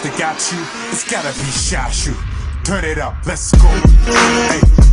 that got you, it's gotta be Shashu. Turn it up, let's go. Hey.